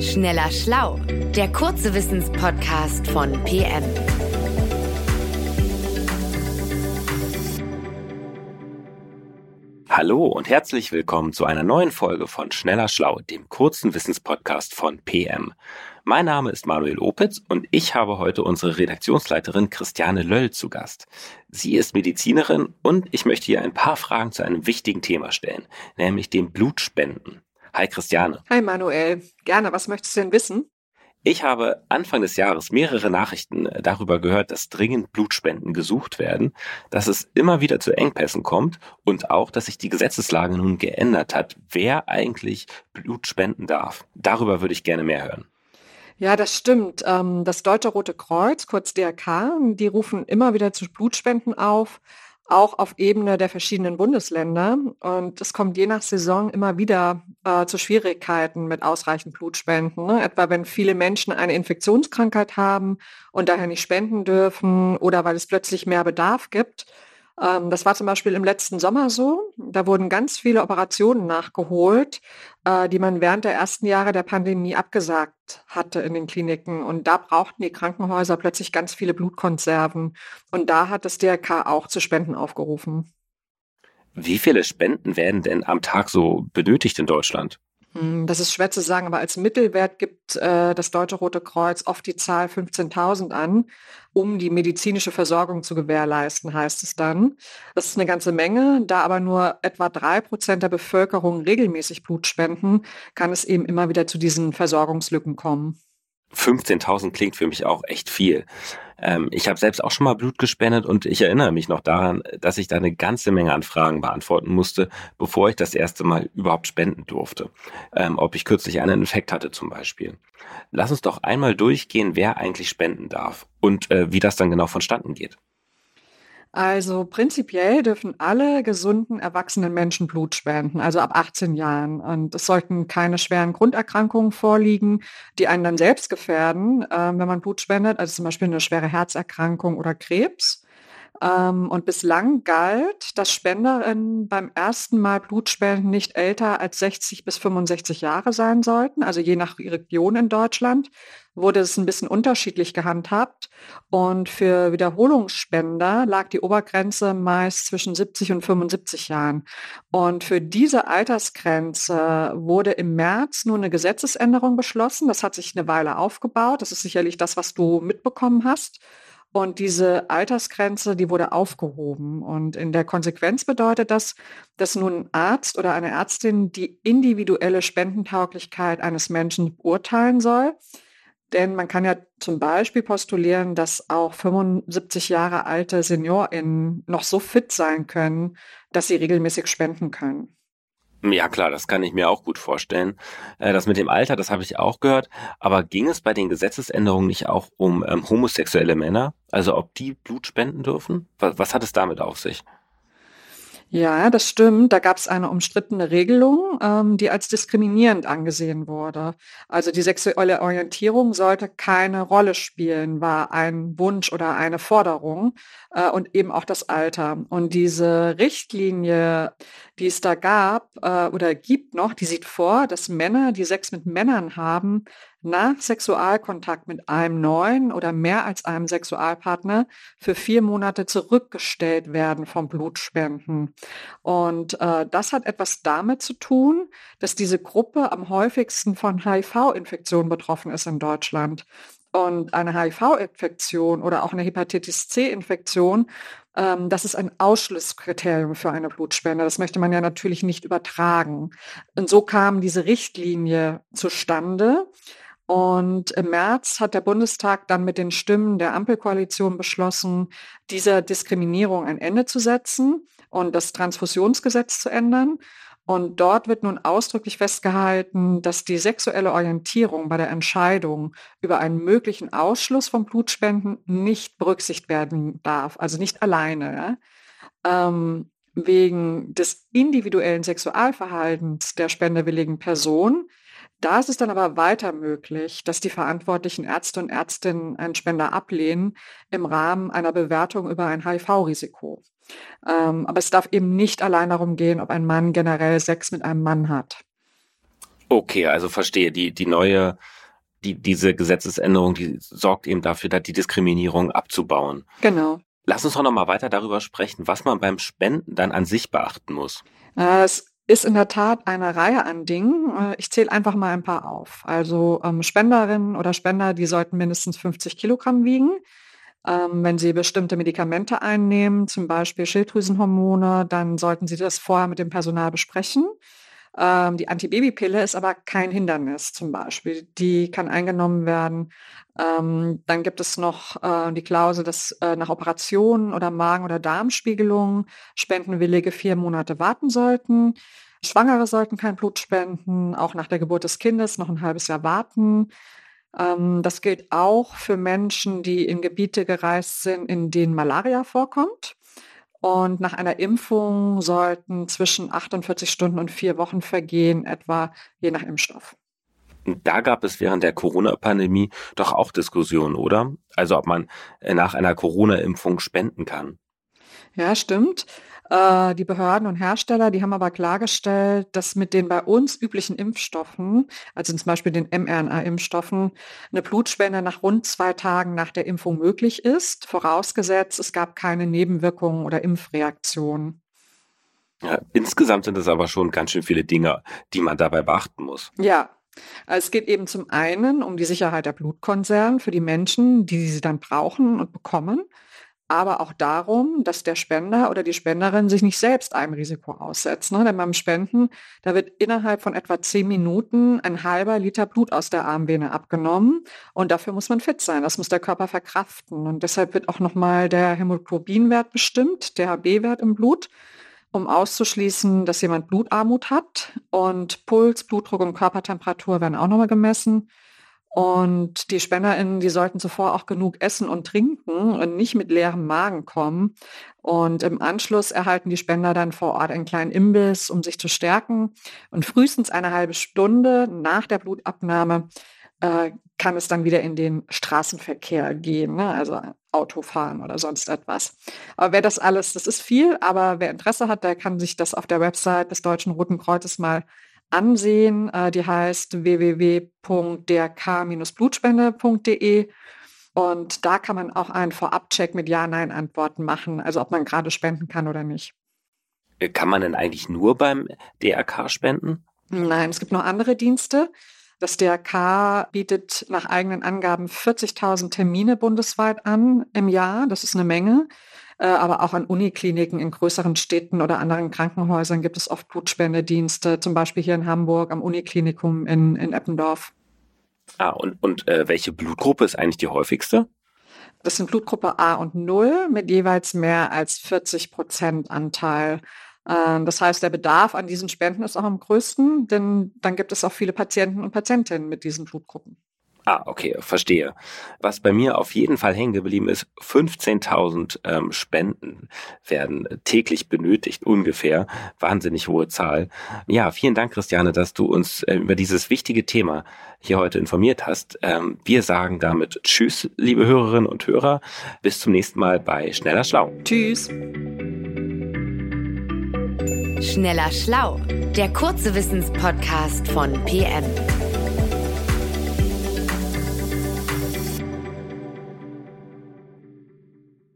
Schneller Schlau, der kurze Wissenspodcast von PM. Hallo und herzlich willkommen zu einer neuen Folge von Schneller Schlau, dem kurzen Wissenspodcast von PM. Mein Name ist Manuel Opitz und ich habe heute unsere Redaktionsleiterin Christiane Löll zu Gast. Sie ist Medizinerin und ich möchte ihr ein paar Fragen zu einem wichtigen Thema stellen, nämlich dem Blutspenden. Hi Christiane. Hi Manuel. Gerne, was möchtest du denn wissen? Ich habe Anfang des Jahres mehrere Nachrichten äh, darüber gehört, dass dringend Blutspenden gesucht werden, dass es immer wieder zu Engpässen kommt und auch, dass sich die Gesetzeslage nun geändert hat, wer eigentlich Blut spenden darf. Darüber würde ich gerne mehr hören. Ja, das stimmt. Ähm, das Deutsche Rote Kreuz, kurz DRK, die rufen immer wieder zu Blutspenden auf auch auf Ebene der verschiedenen Bundesländer. Und es kommt je nach Saison immer wieder äh, zu Schwierigkeiten mit ausreichend Blutspenden. Ne? Etwa wenn viele Menschen eine Infektionskrankheit haben und daher nicht spenden dürfen oder weil es plötzlich mehr Bedarf gibt. Ähm, das war zum Beispiel im letzten Sommer so. Da wurden ganz viele Operationen nachgeholt, äh, die man während der ersten Jahre der Pandemie abgesagt hatte in den Kliniken. Und da brauchten die Krankenhäuser plötzlich ganz viele Blutkonserven. Und da hat das DRK auch zu Spenden aufgerufen. Wie viele Spenden werden denn am Tag so benötigt in Deutschland? Hm, das ist schwer zu sagen, aber als Mittelwert gibt äh, das Deutsche Rote Kreuz oft die Zahl 15.000 an, um die medizinische Versorgung zu gewährleisten, heißt es dann. Das ist eine ganze Menge. Da aber nur etwa drei Prozent der Bevölkerung regelmäßig Blut spenden, kann es eben immer wieder zu diesen Versorgungslücken kommen. 15.000 klingt für mich auch echt viel. Ähm, ich habe selbst auch schon mal Blut gespendet und ich erinnere mich noch daran, dass ich da eine ganze Menge an Fragen beantworten musste, bevor ich das erste Mal überhaupt spenden durfte. Ähm, ob ich kürzlich einen Infekt hatte zum Beispiel. Lass uns doch einmal durchgehen, wer eigentlich spenden darf und äh, wie das dann genau vonstatten geht. Also prinzipiell dürfen alle gesunden erwachsenen Menschen Blut spenden, also ab 18 Jahren. Und es sollten keine schweren Grunderkrankungen vorliegen, die einen dann selbst gefährden, äh, wenn man Blut spendet, also zum Beispiel eine schwere Herzerkrankung oder Krebs. Ähm, und bislang galt, dass Spenderinnen beim ersten Mal Blutspenden nicht älter als 60 bis 65 Jahre sein sollten, also je nach Region in Deutschland wurde es ein bisschen unterschiedlich gehandhabt. Und für Wiederholungsspender lag die Obergrenze meist zwischen 70 und 75 Jahren. Und für diese Altersgrenze wurde im März nur eine Gesetzesänderung beschlossen. Das hat sich eine Weile aufgebaut. Das ist sicherlich das, was du mitbekommen hast. Und diese Altersgrenze, die wurde aufgehoben. Und in der Konsequenz bedeutet das, dass nun ein Arzt oder eine Ärztin die individuelle Spendentauglichkeit eines Menschen beurteilen soll. Denn man kann ja zum Beispiel postulieren, dass auch 75 Jahre alte SeniorInnen noch so fit sein können, dass sie regelmäßig spenden können. Ja klar, das kann ich mir auch gut vorstellen. Äh, das mit dem Alter, das habe ich auch gehört. Aber ging es bei den Gesetzesänderungen nicht auch um ähm, homosexuelle Männer? Also ob die Blut spenden dürfen? Was, was hat es damit auf sich? Ja, das stimmt. Da gab es eine umstrittene Regelung, ähm, die als diskriminierend angesehen wurde. Also die sexuelle Orientierung sollte keine Rolle spielen, war ein Wunsch oder eine Forderung äh, und eben auch das Alter. Und diese Richtlinie, die es da gab äh, oder gibt noch, die sieht vor, dass Männer, die Sex mit Männern haben, nach Sexualkontakt mit einem neuen oder mehr als einem Sexualpartner für vier Monate zurückgestellt werden vom Blutspenden. Und äh, das hat etwas damit zu tun, dass diese Gruppe am häufigsten von HIV-Infektionen betroffen ist in Deutschland. Und eine HIV-Infektion oder auch eine Hepatitis C-Infektion, ähm, das ist ein Ausschlusskriterium für eine Blutspende. Das möchte man ja natürlich nicht übertragen. Und so kam diese Richtlinie zustande. Und im März hat der Bundestag dann mit den Stimmen der Ampelkoalition beschlossen, dieser Diskriminierung ein Ende zu setzen und das Transfusionsgesetz zu ändern. Und dort wird nun ausdrücklich festgehalten, dass die sexuelle Orientierung bei der Entscheidung über einen möglichen Ausschluss von Blutspenden nicht berücksichtigt werden darf, also nicht alleine. Ähm, wegen des individuellen Sexualverhaltens der spendewilligen Person da ist es dann aber weiter möglich, dass die verantwortlichen Ärzte und Ärztinnen einen Spender ablehnen im Rahmen einer Bewertung über ein HIV-Risiko. Ähm, aber es darf eben nicht allein darum gehen, ob ein Mann generell Sex mit einem Mann hat. Okay, also verstehe. Die, die neue, die, diese Gesetzesänderung, die sorgt eben dafür, die Diskriminierung abzubauen. Genau. Lass uns doch noch mal weiter darüber sprechen, was man beim Spenden dann an sich beachten muss. Äh, es ist in der Tat eine Reihe an Dingen. Äh, ich zähle einfach mal ein paar auf. Also ähm, Spenderinnen oder Spender, die sollten mindestens 50 Kilogramm wiegen. Ähm, wenn Sie bestimmte Medikamente einnehmen, zum Beispiel Schilddrüsenhormone, dann sollten Sie das vorher mit dem Personal besprechen. Ähm, die Antibabypille ist aber kein Hindernis zum Beispiel. Die kann eingenommen werden. Ähm, dann gibt es noch äh, die Klausel, dass äh, nach Operationen oder Magen- oder Darmspiegelungen Spendenwillige vier Monate warten sollten. Schwangere sollten kein Blut spenden, auch nach der Geburt des Kindes noch ein halbes Jahr warten. Ähm, das gilt auch für Menschen, die in Gebiete gereist sind, in denen Malaria vorkommt. Und nach einer Impfung sollten zwischen 48 Stunden und vier Wochen vergehen, etwa je nach Impfstoff. Da gab es während der Corona-Pandemie doch auch Diskussionen, oder? Also ob man äh, nach einer Corona-Impfung spenden kann. Ja, stimmt. Äh, die Behörden und Hersteller, die haben aber klargestellt, dass mit den bei uns üblichen Impfstoffen, also zum Beispiel den mRNA-Impfstoffen, eine Blutspende nach rund zwei Tagen nach der Impfung möglich ist, vorausgesetzt, es gab keine Nebenwirkungen oder Impfreaktionen. Ja, insgesamt sind es aber schon ganz schön viele Dinge, die man dabei beachten muss. Ja, es geht eben zum einen um die Sicherheit der Blutkonserven für die Menschen, die sie dann brauchen und bekommen aber auch darum, dass der Spender oder die Spenderin sich nicht selbst einem Risiko aussetzt. Ne? Denn beim Spenden, da wird innerhalb von etwa zehn Minuten ein halber Liter Blut aus der Armvene abgenommen und dafür muss man fit sein. Das muss der Körper verkraften und deshalb wird auch nochmal der Hämoglobinwert bestimmt, der HB-Wert im Blut, um auszuschließen, dass jemand Blutarmut hat und Puls, Blutdruck und Körpertemperatur werden auch nochmal gemessen. Und die SpenderInnen, die sollten zuvor auch genug essen und trinken und nicht mit leerem Magen kommen. Und im Anschluss erhalten die Spender dann vor Ort einen kleinen Imbiss, um sich zu stärken. Und frühestens eine halbe Stunde nach der Blutabnahme äh, kann es dann wieder in den Straßenverkehr gehen, ne? also Autofahren oder sonst etwas. Aber wer das alles, das ist viel, aber wer Interesse hat, der kann sich das auf der Website des Deutschen Roten Kreuzes mal ansehen. Äh, die heißt www.drk-blutspende.de. Und da kann man auch einen Vorabcheck mit Ja-Nein-Antworten machen, also ob man gerade spenden kann oder nicht. Äh, kann man denn eigentlich nur beim DRK spenden? Nein, es gibt noch andere Dienste. Das DRK bietet nach eigenen Angaben 40.000 Termine bundesweit an im Jahr. Das ist eine Menge. Äh, aber auch an Unikliniken in größeren Städten oder anderen Krankenhäusern gibt es oft Blutspendedienste, zum Beispiel hier in Hamburg am Uniklinikum in, in Eppendorf. Ah, und, und äh, welche Blutgruppe ist eigentlich die häufigste? Das sind Blutgruppe A und 0 mit jeweils mehr als 40 Prozent Anteil. Ähm, das heißt, der Bedarf an diesen Spenden ist auch am größten, denn dann gibt es auch viele Patienten und Patientinnen mit diesen Blutgruppen. Ah, okay, verstehe. Was bei mir auf jeden Fall hängen geblieben ist, 15.000 ähm, Spenden werden täglich benötigt, ungefähr. Wahnsinnig hohe Zahl. Ja, vielen Dank, Christiane, dass du uns äh, über dieses wichtige Thema hier heute informiert hast. Ähm, wir sagen damit Tschüss, liebe Hörerinnen und Hörer. Bis zum nächsten Mal bei Schneller Schlau. Tschüss. Schneller Schlau, der kurze Wissenspodcast von PM.